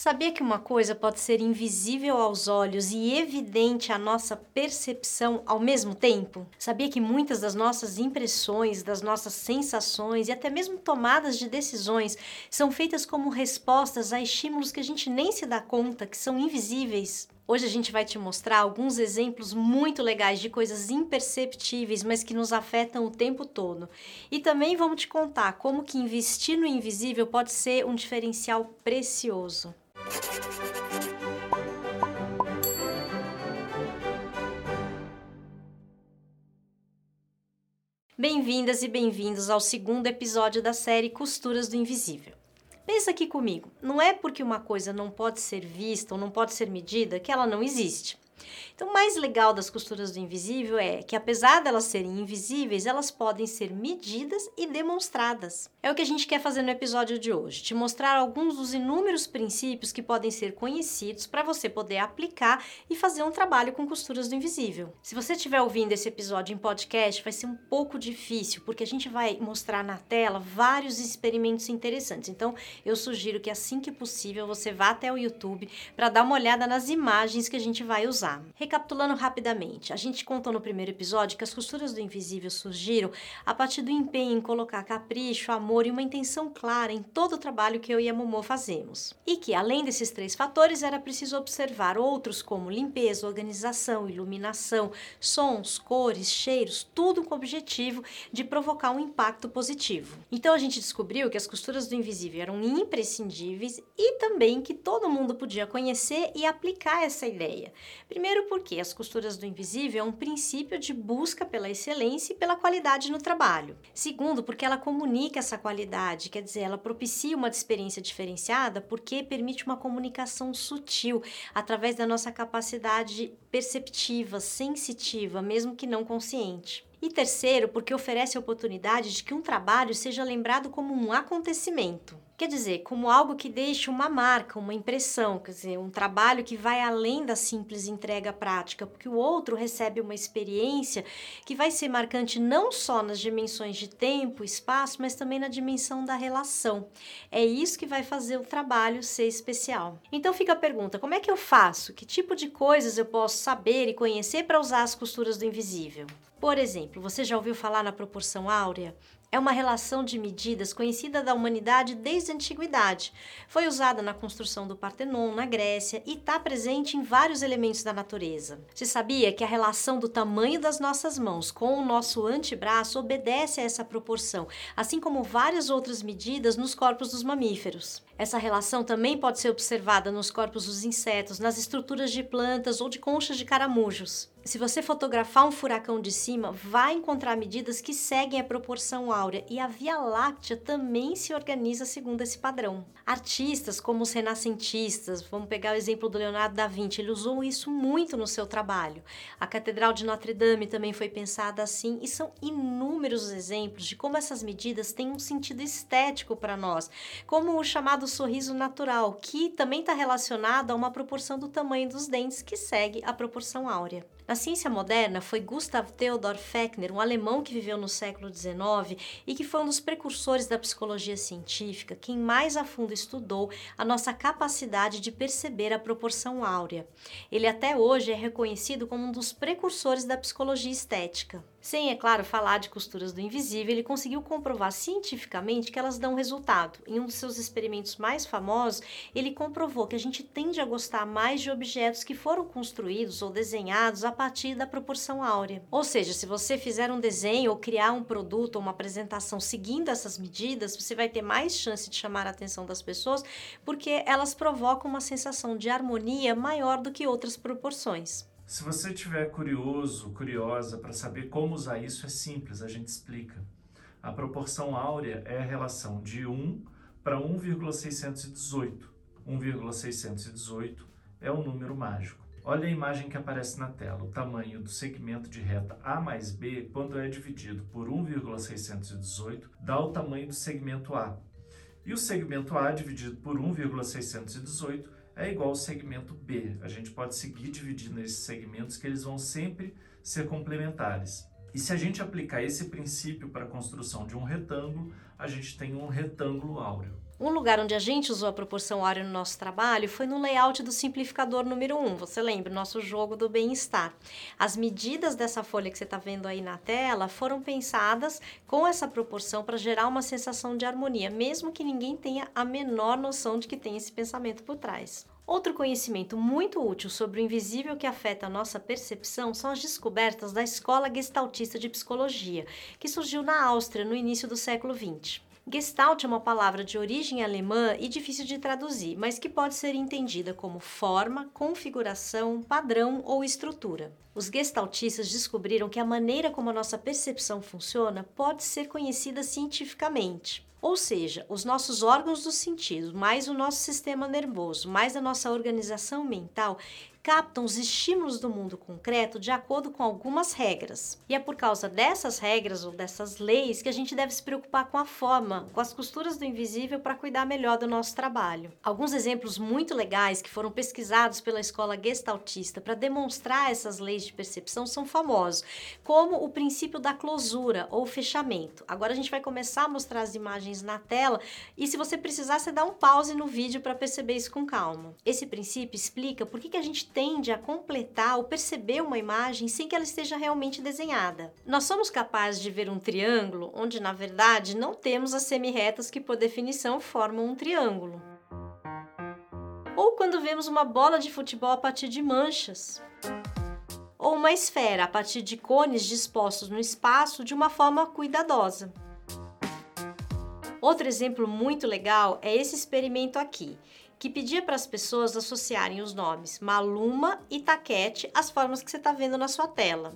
Sabia que uma coisa pode ser invisível aos olhos e evidente à nossa percepção ao mesmo tempo? Sabia que muitas das nossas impressões, das nossas sensações e até mesmo tomadas de decisões são feitas como respostas a estímulos que a gente nem se dá conta que são invisíveis? Hoje a gente vai te mostrar alguns exemplos muito legais de coisas imperceptíveis, mas que nos afetam o tempo todo. E também vamos te contar como que investir no invisível pode ser um diferencial precioso. Bem-vindas e bem-vindos ao segundo episódio da série Costuras do Invisível. Pensa aqui comigo, não é porque uma coisa não pode ser vista ou não pode ser medida que ela não existe. Então, o mais legal das costuras do invisível é que, apesar delas serem invisíveis, elas podem ser medidas e demonstradas. É o que a gente quer fazer no episódio de hoje: te mostrar alguns dos inúmeros princípios que podem ser conhecidos para você poder aplicar e fazer um trabalho com costuras do invisível. Se você estiver ouvindo esse episódio em podcast, vai ser um pouco difícil, porque a gente vai mostrar na tela vários experimentos interessantes. Então, eu sugiro que assim que possível você vá até o YouTube para dar uma olhada nas imagens que a gente vai usar. Recapitulando rapidamente, a gente contou no primeiro episódio que as costuras do invisível surgiram a partir do empenho em colocar capricho, amor e uma intenção clara em todo o trabalho que eu e a Momô fazemos. E que, além desses três fatores, era preciso observar outros como limpeza, organização, iluminação, sons, cores, cheiros, tudo com o objetivo de provocar um impacto positivo. Então a gente descobriu que as costuras do invisível eram imprescindíveis e também que todo mundo podia conhecer e aplicar essa ideia. Primeiro, porque as costuras do invisível é um princípio de busca pela excelência e pela qualidade no trabalho. Segundo, porque ela comunica essa qualidade, quer dizer, ela propicia uma experiência diferenciada porque permite uma comunicação sutil através da nossa capacidade perceptiva, sensitiva, mesmo que não consciente. E terceiro, porque oferece a oportunidade de que um trabalho seja lembrado como um acontecimento. Quer dizer, como algo que deixa uma marca, uma impressão, quer dizer, um trabalho que vai além da simples entrega prática, porque o outro recebe uma experiência que vai ser marcante não só nas dimensões de tempo, espaço, mas também na dimensão da relação. É isso que vai fazer o trabalho ser especial. Então fica a pergunta: como é que eu faço? Que tipo de coisas eu posso saber e conhecer para usar as costuras do invisível? Por exemplo, você já ouviu falar na proporção áurea? É uma relação de medidas conhecida da humanidade desde a antiguidade. Foi usada na construção do Partenon, na Grécia, e está presente em vários elementos da natureza. Se sabia que a relação do tamanho das nossas mãos com o nosso antebraço obedece a essa proporção, assim como várias outras medidas nos corpos dos mamíferos. Essa relação também pode ser observada nos corpos dos insetos, nas estruturas de plantas ou de conchas de caramujos. Se você fotografar um furacão de cima, vai encontrar medidas que seguem a proporção áurea e a Via Láctea também se organiza segundo esse padrão. Artistas como os renascentistas, vamos pegar o exemplo do Leonardo da Vinci, ele usou isso muito no seu trabalho. A Catedral de Notre Dame também foi pensada assim e são inúmeros exemplos de como essas medidas têm um sentido estético para nós, como o chamado sorriso natural, que também está relacionado a uma proporção do tamanho dos dentes que segue a proporção áurea. Na ciência moderna, foi Gustav Theodor Fechner, um alemão que viveu no século XIX e que foi um dos precursores da psicologia científica, quem mais a fundo estudou a nossa capacidade de perceber a proporção áurea. Ele até hoje é reconhecido como um dos precursores da psicologia estética. Sem, é claro, falar de costuras do invisível, ele conseguiu comprovar cientificamente que elas dão resultado. Em um dos seus experimentos mais famosos, ele comprovou que a gente tende a gostar mais de objetos que foram construídos ou desenhados a partir da proporção áurea. Ou seja, se você fizer um desenho ou criar um produto ou uma apresentação seguindo essas medidas, você vai ter mais chance de chamar a atenção das pessoas, porque elas provocam uma sensação de harmonia maior do que outras proporções. Se você estiver curioso, curiosa para saber como usar isso, é simples, a gente explica. A proporção áurea é a relação de 1 para 1,618. 1,618 é o número mágico. Olha a imagem que aparece na tela. O tamanho do segmento de reta A mais B, quando é dividido por 1,618, dá o tamanho do segmento A. E o segmento A dividido por 1,618 é igual ao segmento B. A gente pode seguir dividindo esses segmentos que eles vão sempre ser complementares. E se a gente aplicar esse princípio para a construção de um retângulo, a gente tem um retângulo áureo. Um lugar onde a gente usou a proporção áurea no nosso trabalho foi no layout do simplificador número 1. Você lembra? Nosso jogo do bem-estar. As medidas dessa folha que você está vendo aí na tela foram pensadas com essa proporção para gerar uma sensação de harmonia, mesmo que ninguém tenha a menor noção de que tem esse pensamento por trás. Outro conhecimento muito útil sobre o invisível que afeta a nossa percepção são as descobertas da Escola Gestaltista de Psicologia, que surgiu na Áustria no início do século XX. Gestalt é uma palavra de origem alemã e difícil de traduzir, mas que pode ser entendida como forma, configuração, padrão ou estrutura. Os gestaltistas descobriram que a maneira como a nossa percepção funciona pode ser conhecida cientificamente. Ou seja, os nossos órgãos dos sentidos, mais o nosso sistema nervoso, mais a nossa organização mental, captam os estímulos do mundo concreto de acordo com algumas regras. E é por causa dessas regras ou dessas leis que a gente deve se preocupar com a forma, com as costuras do invisível para cuidar melhor do nosso trabalho. Alguns exemplos muito legais que foram pesquisados pela escola gestaltista para demonstrar essas leis de percepção são famosos, como o princípio da closura ou fechamento. Agora a gente vai começar a mostrar as imagens na tela e se você precisar, você dá um pause no vídeo para perceber isso com calma. Esse princípio explica por que, que a gente tende a completar ou perceber uma imagem sem que ela esteja realmente desenhada. Nós somos capazes de ver um triângulo onde, na verdade, não temos as semirretas que, por definição, formam um triângulo. Ou quando vemos uma bola de futebol a partir de manchas. Ou uma esfera a partir de cones dispostos no espaço de uma forma cuidadosa. Outro exemplo muito legal é esse experimento aqui que pedia para as pessoas associarem os nomes Maluma e Taquete às formas que você está vendo na sua tela.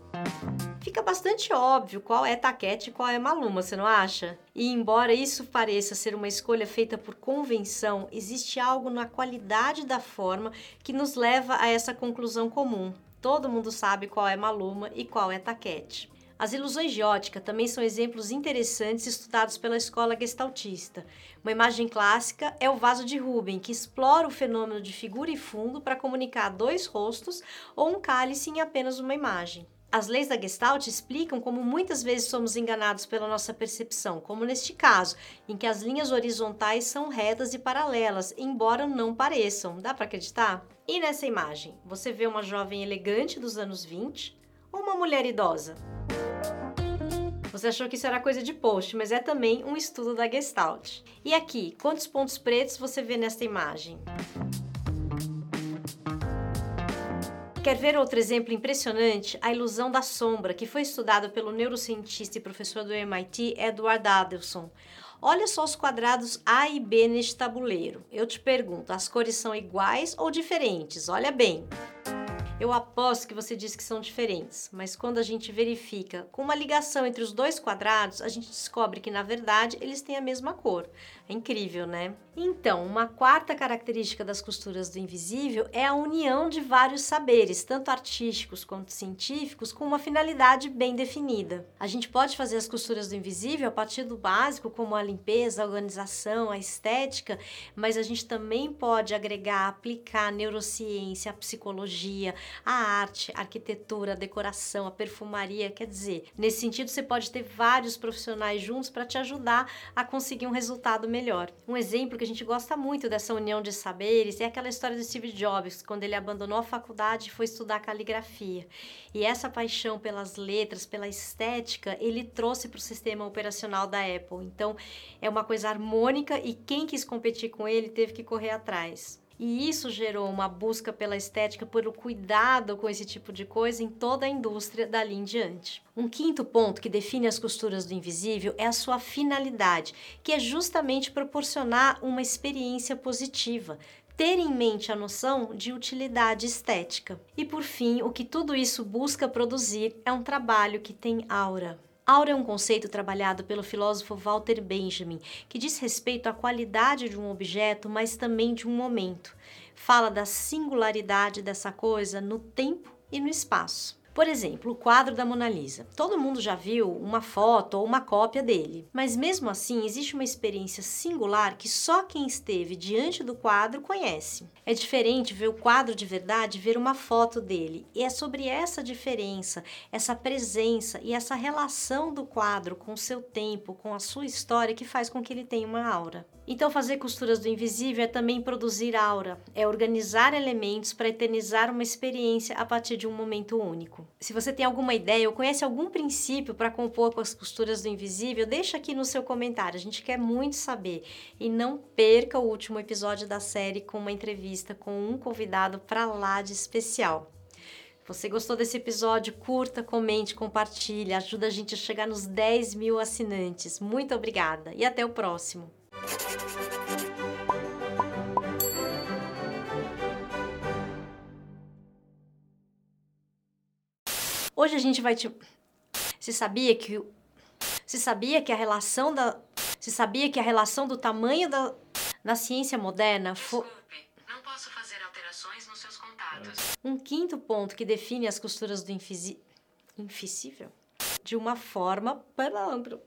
Fica bastante óbvio qual é Taquete e qual é Maluma, você não acha? E embora isso pareça ser uma escolha feita por convenção, existe algo na qualidade da forma que nos leva a essa conclusão comum. Todo mundo sabe qual é Maluma e qual é Taquete. As ilusões de ótica também são exemplos interessantes estudados pela escola gestaltista. Uma imagem clássica é o vaso de Rubens, que explora o fenômeno de figura e fundo para comunicar dois rostos ou um cálice em apenas uma imagem. As leis da Gestalt explicam como muitas vezes somos enganados pela nossa percepção, como neste caso, em que as linhas horizontais são retas e paralelas, embora não pareçam. Dá para acreditar? E nessa imagem, você vê uma jovem elegante dos anos 20 ou uma mulher idosa? Você achou que isso era coisa de post, mas é também um estudo da Gestalt. E aqui, quantos pontos pretos você vê nesta imagem? Quer ver outro exemplo impressionante? A ilusão da sombra, que foi estudado pelo neurocientista e professor do MIT Edward Adelson. Olha só os quadrados A e B neste tabuleiro. Eu te pergunto, as cores são iguais ou diferentes? Olha bem. Eu aposto que você disse que são diferentes, mas quando a gente verifica com uma ligação entre os dois quadrados, a gente descobre que na verdade eles têm a mesma cor. É incrível, né? Então, uma quarta característica das costuras do invisível é a união de vários saberes, tanto artísticos quanto científicos, com uma finalidade bem definida. A gente pode fazer as costuras do invisível a partir do básico, como a limpeza, a organização, a estética, mas a gente também pode agregar, aplicar a neurociência, a psicologia, a arte, a arquitetura, a decoração, a perfumaria. Quer dizer, nesse sentido, você pode ter vários profissionais juntos para te ajudar a conseguir um resultado melhor. Um exemplo que a gente gosta muito dessa união de saberes é aquela história do Steve Jobs, quando ele abandonou a faculdade e foi estudar caligrafia. E essa paixão pelas letras, pela estética, ele trouxe para o sistema operacional da Apple. Então, é uma coisa harmônica e quem quis competir com ele teve que correr atrás. E isso gerou uma busca pela estética, pelo cuidado com esse tipo de coisa em toda a indústria dali em diante. Um quinto ponto que define as costuras do invisível é a sua finalidade, que é justamente proporcionar uma experiência positiva, ter em mente a noção de utilidade estética. E por fim, o que tudo isso busca produzir é um trabalho que tem aura. Aura é um conceito trabalhado pelo filósofo Walter Benjamin, que diz respeito à qualidade de um objeto, mas também de um momento. Fala da singularidade dessa coisa no tempo e no espaço. Por exemplo, o quadro da Mona Lisa. Todo mundo já viu uma foto ou uma cópia dele, mas mesmo assim existe uma experiência singular que só quem esteve diante do quadro conhece. É diferente ver o quadro de verdade e ver uma foto dele, e é sobre essa diferença, essa presença e essa relação do quadro com o seu tempo, com a sua história que faz com que ele tenha uma aura. Então, fazer costuras do invisível é também produzir aura, é organizar elementos para eternizar uma experiência a partir de um momento único. Se você tem alguma ideia ou conhece algum princípio para compor com as costuras do invisível, deixa aqui no seu comentário, a gente quer muito saber. E não perca o último episódio da série com uma entrevista com um convidado para lá de especial. Você gostou desse episódio? Curta, comente, compartilhe, ajuda a gente a chegar nos 10 mil assinantes. Muito obrigada e até o próximo! Hoje a gente vai te. Se sabia que se sabia que a relação da se sabia que a relação do tamanho da na ciência moderna foi não posso fazer alterações nos seus contatos. Um quinto ponto que define as costuras do infisi... invisível de uma forma palavra